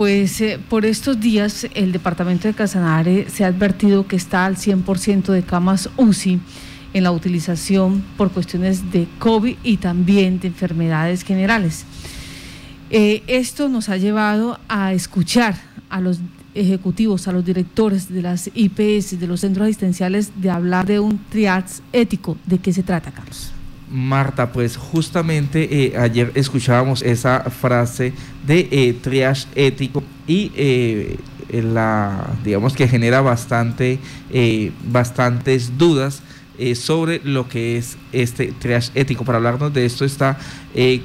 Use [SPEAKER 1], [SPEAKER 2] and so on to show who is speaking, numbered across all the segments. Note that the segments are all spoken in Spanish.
[SPEAKER 1] Pues eh, por estos días el departamento de Casanare se ha advertido que está al 100% de camas UCI en la utilización por cuestiones de COVID y también de enfermedades generales. Eh, esto nos ha llevado a escuchar a los ejecutivos, a los directores de las IPS, de los centros asistenciales, de hablar de un triage ético. ¿De qué se trata, Carlos?
[SPEAKER 2] Marta, pues justamente eh, ayer escuchábamos esa frase de eh, triage ético y eh, la, digamos que genera bastante, bastantes dudas sobre lo que es este triage ético. Para hablarnos de esto está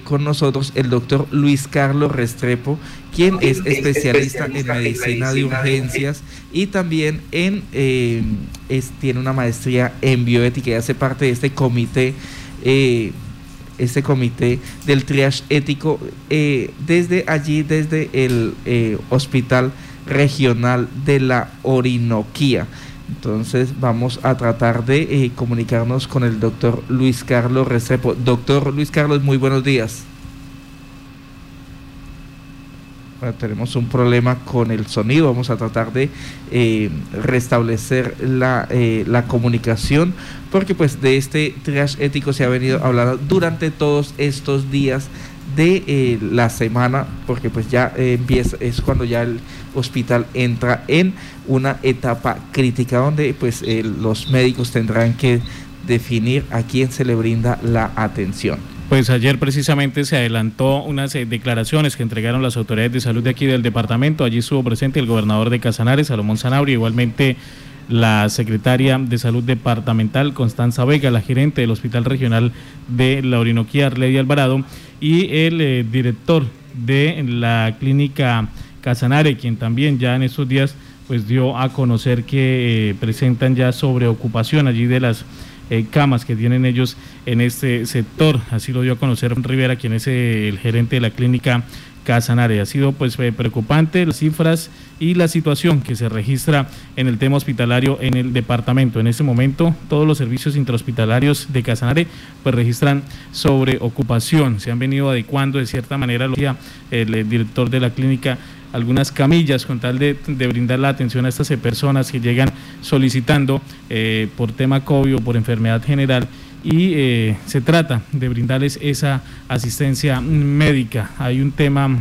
[SPEAKER 2] con nosotros el doctor Luis Carlos Restrepo, quien es especialista en medicina de urgencias y también en, tiene una maestría en bioética y hace parte de este comité eh, este comité del triage ético eh, desde allí, desde el eh, Hospital Regional de la Orinoquía. Entonces vamos a tratar de comunicarnos con el doctor Luis Carlos Restrepo. Doctor Luis Carlos, muy buenos días. Tenemos un problema con el sonido, vamos a tratar de eh, restablecer la, eh, la, comunicación, porque pues de este triage ético se ha venido hablando durante todos estos días de eh, la semana, porque pues ya empieza, es cuando ya el hospital entra en una etapa crítica donde pues los médicos tendrán que definir a quién se le brinda la atención.
[SPEAKER 3] Pues ayer precisamente se adelantó unas eh, declaraciones que entregaron las autoridades de salud de aquí del departamento. Allí estuvo presente el gobernador de Casanares, Salomón Zanabria, igualmente la secretaria de salud departamental, Constanza Vega, la gerente del Hospital Regional de la Orinoquía, Arledia Alvarado, y el eh, director de la clínica Casanare, quien también ya en estos días pues dio a conocer que eh, presentan ya sobreocupación allí de las eh, camas que tienen ellos en este sector. Así lo dio a conocer Rivera, quien es eh, el gerente de la clínica Casanare. Ha sido pues eh, preocupante las cifras y la situación que se registra en el tema hospitalario en el departamento. En este momento todos los servicios intrahospitalarios de Casanare pues registran sobre ocupación. Se han venido adecuando de cierta manera, lo decía el director de la clínica algunas camillas con tal de, brindar la atención a estas personas que llegan solicitando eh, por tema COVID o por enfermedad general y eh, se trata de brindarles esa asistencia médica. Hay un tema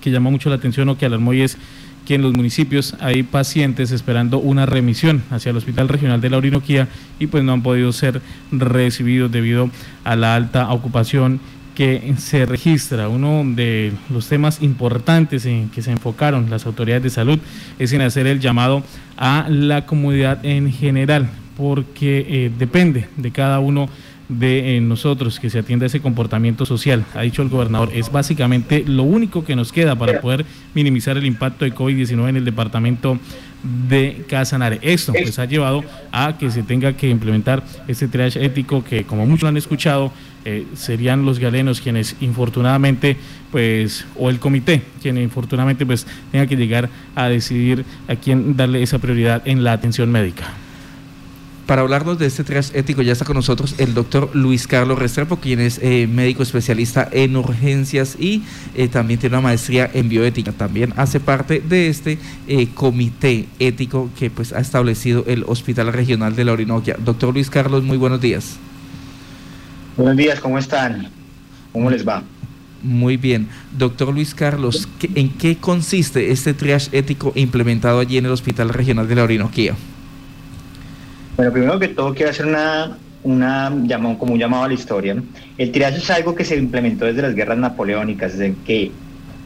[SPEAKER 3] que llama mucho la atención o que alarmó y es que en los municipios hay pacientes esperando una remisión hacia el Hospital Regional de la Orinoquía y pues no han podido ser recibidos debido a la alta ocupación que se registra. Uno de los temas importantes en que se enfocaron las autoridades de salud es en hacer el llamado a la comunidad en general, porque eh, depende de cada uno de eh, nosotros que se atienda ese comportamiento social, ha dicho el gobernador, es básicamente lo único que nos queda para poder minimizar el impacto de COVID-19 en el departamento de Casanare. Esto pues ha llevado a que se tenga que implementar este triage ético que como muchos han escuchado eh, serían los galenos quienes infortunadamente pues o el comité quien infortunadamente pues tenga que llegar a decidir a quién darle esa prioridad en la atención médica.
[SPEAKER 2] Para hablarnos de este triage ético ya está con nosotros el doctor Luis Carlos Restrepo, quien es eh, médico especialista en urgencias y eh, también tiene una maestría en bioética. También hace parte de este comité ético que pues ha establecido el Hospital Regional de la Orinoquia. Doctor Luis Carlos, muy buenos días.
[SPEAKER 4] Buenos días, ¿cómo están? ¿Cómo les va?
[SPEAKER 2] Muy bien. Doctor Luis Carlos, ¿en qué consiste este triage ético implementado allí en el Hospital Regional de la Orinoquía?
[SPEAKER 4] Bueno, primero que todo quiero hacer una, una como un llamado a la historia. El triage es algo que se implementó desde las guerras napoleónicas, desde que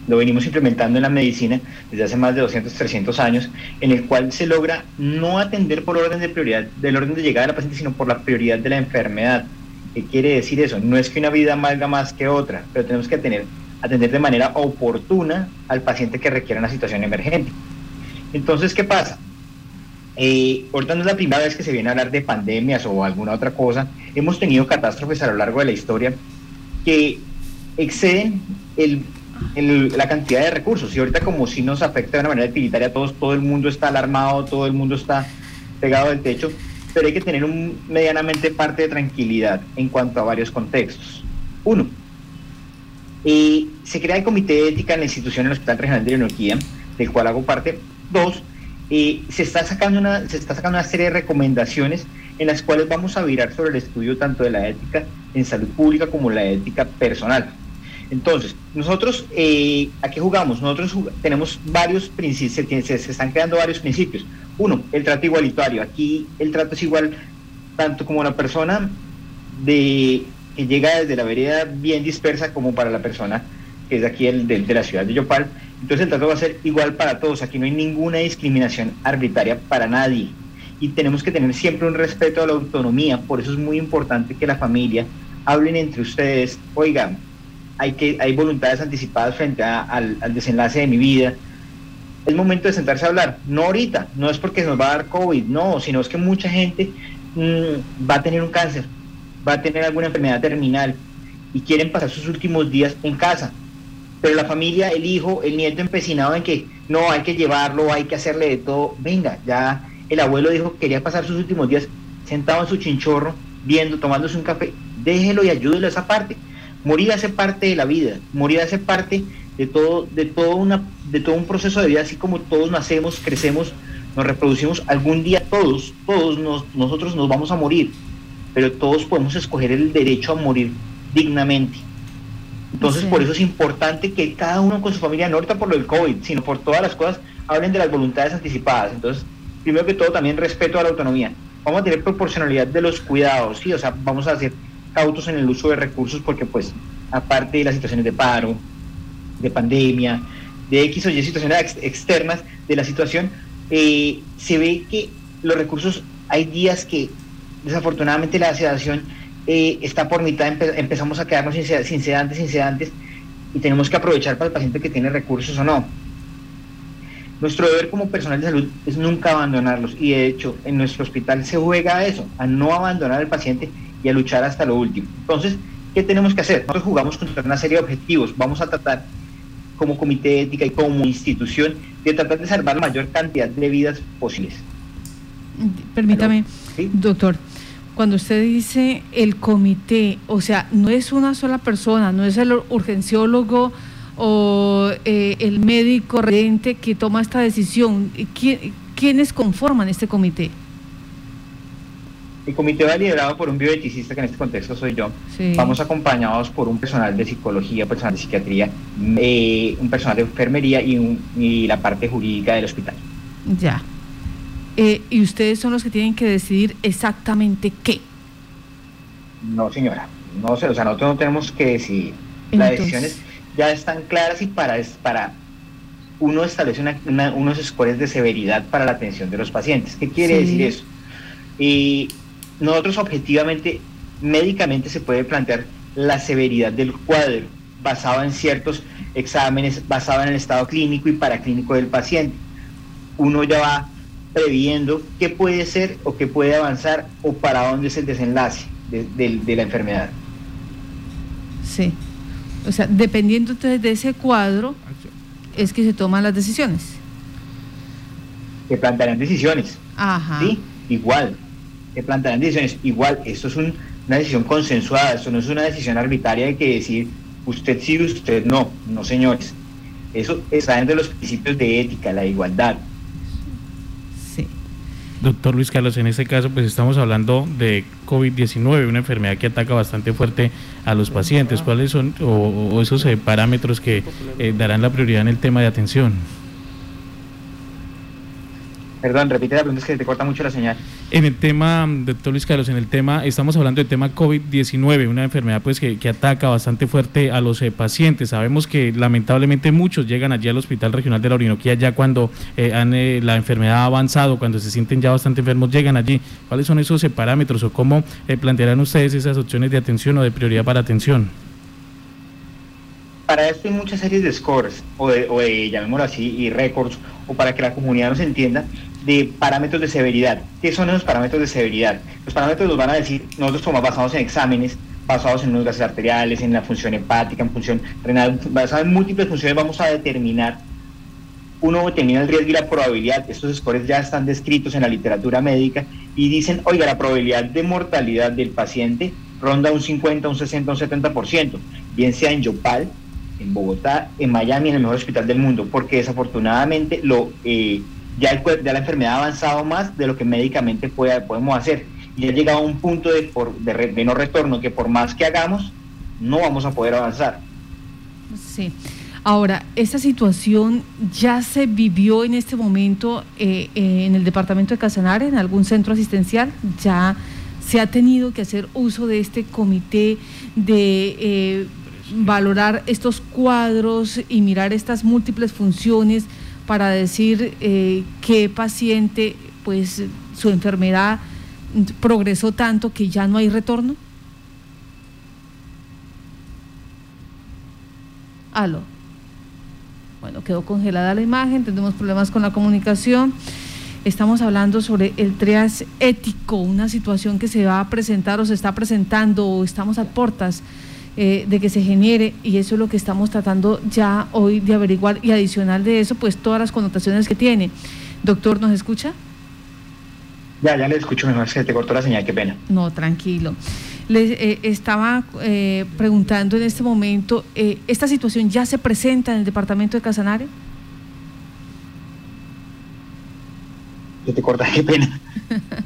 [SPEAKER 4] lo venimos implementando en la medicina desde hace más de 200, 300 años, en el cual se logra no atender por orden de prioridad, del orden de llegada de la paciente, sino por la prioridad de la enfermedad. ¿Qué quiere decir eso? No es que una vida valga más que otra, pero tenemos que tener, atender de manera oportuna al paciente que requiere una situación emergente. Entonces, ¿qué pasa? Eh, ahorita no es la primera vez que se viene a hablar de pandemias o alguna otra cosa. Hemos tenido catástrofes a lo largo de la historia que exceden la cantidad de recursos. Y ahorita como si nos afecta de una manera utilitaria a todos, todo el mundo está alarmado, todo el mundo está pegado del techo pero hay que tener un medianamente parte de tranquilidad en cuanto a varios contextos. Uno, Eh, se crea el comité de ética en la institución del Hospital Regional de Orinoquía, del cual hago parte. Dos, se, está sacando una, se está sacando una serie de recomendaciones en las cuales vamos a virar sobre el estudio tanto de la ética en salud pública como la ética personal. Entonces, nosotros, eh, ¿a qué jugamos? Nosotros tenemos varios principios, se, están creando varios principios. Uno, el trato igualitario. Aquí el trato es igual tanto como la persona de, que llega desde la vereda bien dispersa como para la persona que es aquí de, de la ciudad de Yopal. Entonces el trato va a ser igual para todos. Aquí no hay ninguna discriminación arbitraria para nadie. Y tenemos que tener siempre un respeto a la autonomía. Por eso es muy importante que la familia hablen entre ustedes. Oigan, hay, que, hay voluntades anticipadas frente al, desenlace de mi vida. Es momento de sentarse a hablar, no ahorita, no es porque nos va a dar COVID, no, sino es que mucha gente mm, va a tener un cáncer, va a tener alguna enfermedad terminal y quieren pasar sus últimos días en casa. Pero la familia, el hijo, el nieto empecinado en que no, hay que llevarlo, hay que hacerle de todo. Venga, ya el abuelo dijo que quería pasar sus últimos días sentado en su chinchorro, viendo, tomándose un café. Déjelo y ayúdelo a esa parte Morir hace parte de la vida, morir hace parte de todo, de todo, una, de todo un proceso de vida, así como todos nacemos, crecemos, nos reproducimos, algún día todos, todos nosotros nos vamos a morir, pero todos podemos escoger el derecho a morir dignamente. Entonces, por eso es importante que cada uno con su familia, no ahorita por lo del COVID, sino por todas las cosas, hablen de las voluntades anticipadas. Entonces, primero que todo, también respeto a la autonomía. Vamos a tener proporcionalidad de los cuidados, ¿sí? O sea, vamos a hacer cautos en el uso de recursos porque pues aparte de las situaciones de paro, de pandemia, de X o Y situaciones externas de la situación, eh, se ve que los recursos, hay días que desafortunadamente la sedación eh, está por mitad, empezamos a quedarnos sin, sin sedantes, sin sedantes, y tenemos que aprovechar para el paciente que tiene recursos o no. Nuestro deber como personal de salud es nunca abandonarlos y de hecho en nuestro hospital se juega a eso, a no abandonar al paciente y a luchar hasta lo último. Entonces, ¿qué tenemos que hacer? Nosotros jugamos contra una serie de objetivos. Vamos a tratar como comité de ética y como institución de tratar de salvar la mayor cantidad de vidas posibles.
[SPEAKER 1] Permítame, doctor, cuando usted dice el comité, o sea, no es una sola persona, no es el urgenciólogo o eh, el médico residente que toma esta decisión. ¿Quiénes conforman este comité?
[SPEAKER 4] El comité va liderado por un bioeticista, que en este contexto soy yo. Vamos acompañados por un personal de psicología, personal de psiquiatría, eh, un personal de enfermería y, la parte jurídica del hospital.
[SPEAKER 1] Ya. Eh, ¿Y ustedes son los que tienen que decidir exactamente qué?
[SPEAKER 4] No, señora. No sé, o sea, nosotros no tenemos que decidir. Las decisiones ya están claras y para, para uno establece unos scores de severidad para la atención de los pacientes. ¿Qué quiere decir eso? Y nosotros objetivamente, médicamente se puede plantear la severidad del cuadro basado en ciertos exámenes, basado en el estado clínico y paraclínico del paciente. Uno ya va previendo qué puede ser o qué puede avanzar o para dónde es el desenlace de, la enfermedad.
[SPEAKER 1] Sí. O sea, dependiendo entonces de ese cuadro, es que se toman las decisiones.
[SPEAKER 4] Se plantearán decisiones.
[SPEAKER 1] Ajá.
[SPEAKER 4] Sí, igual que plantean decisiones. Igual, esto es una decisión consensuada, esto no es una decisión arbitraria de que decir usted sí, usted no, no señores. Eso está dentro de los principios de ética, la igualdad.
[SPEAKER 3] Doctor Luis Carlos, en este caso pues estamos hablando de COVID-19, una enfermedad que ataca bastante fuerte a los pacientes. ¿Cuáles son o, esos eh, parámetros que eh, darán la prioridad en el tema de atención?
[SPEAKER 4] Perdón, repite la pregunta, es que te corta mucho la señal.
[SPEAKER 3] En el tema, doctor Luis Carlos, en el tema, estamos hablando del tema COVID-19, una enfermedad pues que, ataca bastante fuerte a los eh, pacientes. Sabemos que lamentablemente muchos llegan allí al Hospital Regional de la Orinoquía ya cuando eh, han, eh, la enfermedad ha avanzado, cuando se sienten ya bastante enfermos, llegan allí. ¿Cuáles son esos parámetros o cómo plantearán ustedes esas opciones de atención o de prioridad para atención?
[SPEAKER 4] Para esto hay muchas series de scores, o de, o de llamémoslo así, y récords, o para que la comunidad nos entienda, de parámetros de severidad. ¿Qué son esos parámetros de severidad? Los parámetros los van a decir, nosotros somos basados en exámenes, basados en los gases arteriales, en la función hepática, en función renal, basados en múltiples funciones vamos a determinar, uno determina el riesgo y la probabilidad, estos scores ya están descritos en la literatura médica y dicen, oiga, la probabilidad de mortalidad del paciente ronda un 50, un 60, un 70%, bien sea en Yopal, en Bogotá, en Miami, en el mejor hospital del mundo, porque desafortunadamente lo, eh, ya, el, ya la enfermedad ha avanzado más de lo que médicamente puede, podemos hacer. Y ha llegado a un punto de, por, de, no retorno que por más que hagamos, no vamos a poder avanzar.
[SPEAKER 1] Sí. Ahora, ¿esta situación ya se vivió en este momento eh, eh, en el departamento de Casanare, en algún centro asistencial? ¿Ya se ha tenido que hacer uso de este comité de eh, valorar estos cuadros y mirar estas múltiples funciones para decir eh, qué paciente, pues su enfermedad progresó tanto que ya no hay retorno? Aló. Bueno, quedó congelada la imagen, tenemos problemas con la comunicación. Estamos hablando sobre el trias ético, una situación que se va a presentar o se está presentando o estamos a puertas eh, de que se genere y eso es lo que estamos tratando ya hoy de averiguar y adicional de eso, pues todas las connotaciones que tiene. Doctor, ¿nos escucha?
[SPEAKER 4] Ya, ya le escucho mejor, se te cortó la señal, qué pena.
[SPEAKER 1] No, tranquilo. Les eh, estaba eh, preguntando en este momento, ¿esta situación ya se presenta en el departamento de Casanare?
[SPEAKER 4] Se te corta, qué pena.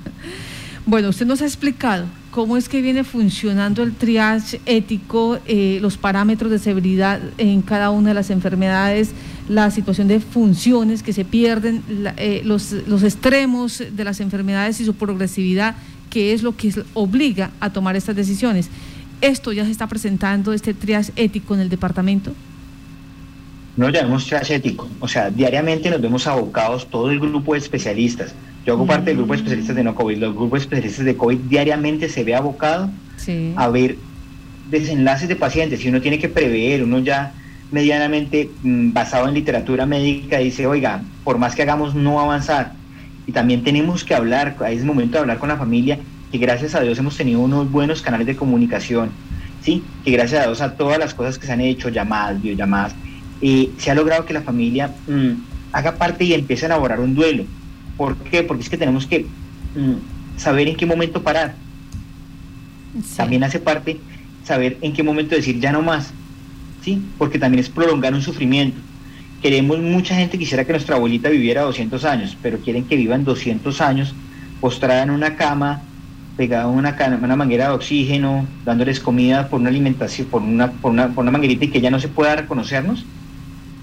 [SPEAKER 1] bueno, usted nos ha explicado cómo es que viene funcionando el triage ético, eh, los parámetros de severidad en cada una de las enfermedades, la situación de funciones que se pierden, eh, los, los extremos de las enfermedades y su progresividad, que es lo que obliga a tomar estas decisiones. ¿Esto ya se está presentando, este triage ético en el departamento?
[SPEAKER 4] No llamamos triage ético, o sea, diariamente nos vemos abocados todo el grupo de especialistas yo hago parte del grupo de especialistas de no COVID. Los grupos de especialistas de COVID diariamente se ve abocado a ver desenlaces de pacientes. Si uno tiene que prever, uno ya medianamente mm, basado en literatura médica dice, oiga, por más que hagamos no avanzar. Y también tenemos que hablar, es momento de hablar con la familia, que gracias a Dios hemos tenido unos buenos canales de comunicación, ¿sí? que gracias a Dios a todas las cosas que se han hecho, llamadas, videollamadas, eh, se ha logrado que la familia mm, haga parte y empiece a elaborar un duelo ¿Por qué? Porque es que tenemos que mm, saber en qué momento parar. También hace parte saber en qué momento decir ya no más, ¿sí? Porque también es prolongar un sufrimiento. Queremos, mucha gente quisiera que nuestra abuelita viviera 200 años, pero quieren que vivan 200 años postrada en una cama, pegada a una, una manguera de oxígeno, dándoles comida por una alimentación, por una, por una, por una manguerita y que ya no se pueda reconocernos.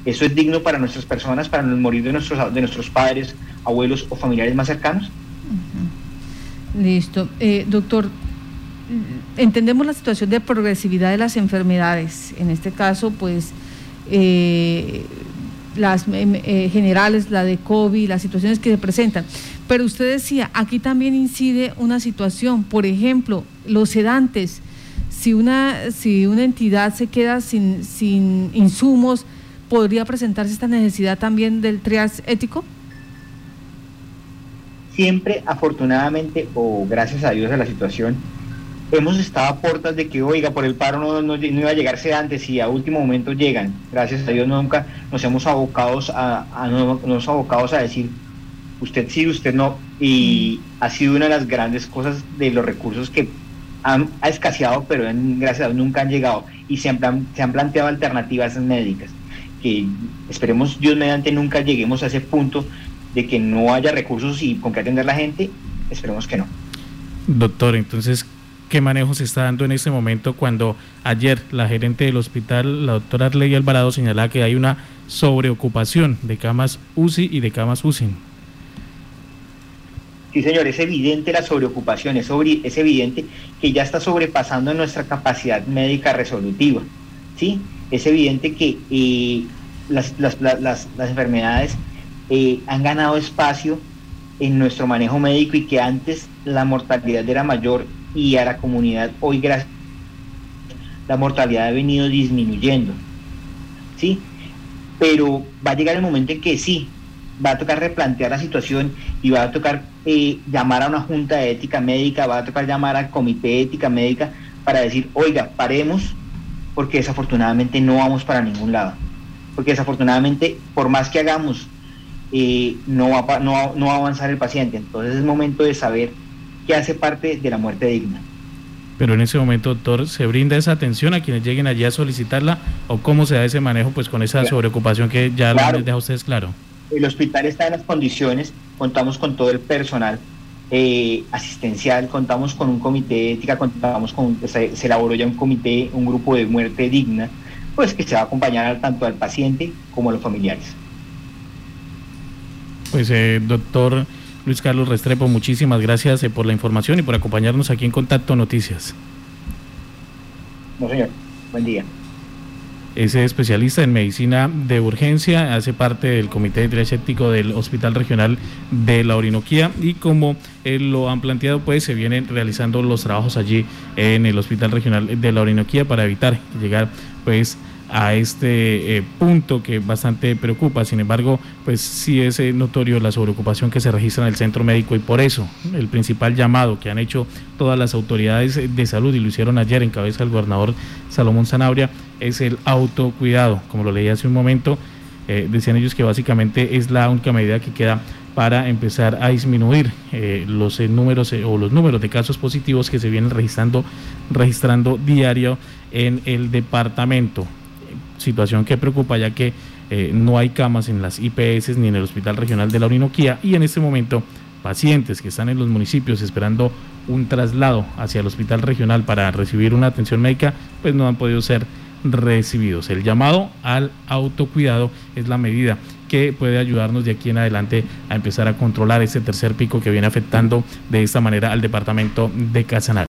[SPEAKER 4] ¿Eso es digno para nuestras personas, para morir de nuestros, de nuestros padres, abuelos o familiares más cercanos?
[SPEAKER 1] Listo. Eh, doctor, entendemos la situación de progresividad de las enfermedades. En este caso, pues, eh, las em, eh, generales, la de COVID, las situaciones que se presentan. Pero usted decía, aquí también incide una situación, por ejemplo, los sedantes. Si una, si una entidad se queda sin, sin insumos, ¿podría presentarse esta necesidad también del triage ético?
[SPEAKER 4] Siempre, afortunadamente, o gracias a Dios a la situación, hemos estado a puertas de que, oiga, por el paro no, iba a llegarse antes y a último momento llegan. Gracias a Dios nunca nos hemos abocados a, nos abocados a decir, usted sí, usted no. Y ha sido una de las grandes cosas de los recursos que han ha escaseado, pero gracias a Dios nunca han llegado y se se han planteado alternativas médicas que esperemos Dios mediante nunca lleguemos a ese punto de que no haya recursos y con qué atender la gente, esperemos que no.
[SPEAKER 3] Doctor, entonces, ¿qué manejo se está dando en este momento cuando ayer la gerente del hospital, la doctora Arley Alvarado, señalaba que hay una sobreocupación de camas UCI y de camas UCI?
[SPEAKER 4] Sí, señor, es evidente la sobreocupación, es, es evidente que ya está sobrepasando nuestra capacidad médica resolutiva, ¿sí? Es evidente que eh, las, enfermedades eh, han ganado espacio en nuestro manejo médico y que antes la mortalidad era mayor y a la comunidad hoy gracias la mortalidad ha venido disminuyendo. ¿Sí? Pero va a llegar el momento en que sí, va a tocar replantear la situación y va a tocar eh, llamar a una junta de ética médica, va a tocar llamar al comité de ética médica para decir, oiga, paremos porque desafortunadamente no vamos para ningún lado. Porque desafortunadamente, por más que hagamos, eh, no, va, no, no va a avanzar el paciente. Entonces es momento de saber qué hace parte de la muerte digna.
[SPEAKER 3] Pero en ese momento, doctor, ¿se brinda esa atención a quienes lleguen allí a solicitarla o cómo se da ese manejo pues con esa sobreocupación que ya les deja a ustedes claro?
[SPEAKER 4] El hospital está en las condiciones, contamos con todo el personal eh, asistencial, contamos con un comité de ética, contamos con, se, se, elaboró ya un comité, un grupo de muerte digna, pues que se va a acompañar tanto al paciente como a los familiares.
[SPEAKER 3] Pues eh, doctor Luis Carlos Restrepo, muchísimas gracias eh, por la información y por acompañarnos aquí en Contacto Noticias.
[SPEAKER 4] No, señor. Buen día.
[SPEAKER 3] Es especialista en medicina de urgencia, hace parte del Comité de del Hospital Regional de la Orinoquía y como lo han planteado, pues se vienen realizando los trabajos allí en el Hospital Regional de la Orinoquía para evitar llegar pues a este eh, punto que bastante preocupa. Sin embargo, pues sí es eh, notorio la sobreocupación que se registra en el centro médico y por eso el principal llamado que han hecho todas las autoridades de salud y lo hicieron ayer en cabeza del gobernador Salomón Zanabria es el autocuidado. Como lo leí hace un momento, eh, decían ellos que básicamente es la única medida que queda para empezar a disminuir los números o los números de casos positivos que se vienen registrando registrando diario en el departamento situación que preocupa ya que eh, no hay camas en las IPS ni en el Hospital Regional de la Orinoquía y en este momento pacientes que están en los municipios esperando un traslado hacia el Hospital Regional para recibir una atención médica, pues no han podido ser recibidos. El llamado al autocuidado es la medida que puede ayudarnos de aquí en adelante a empezar a controlar ese tercer pico que viene afectando de esta manera al departamento de Casanare.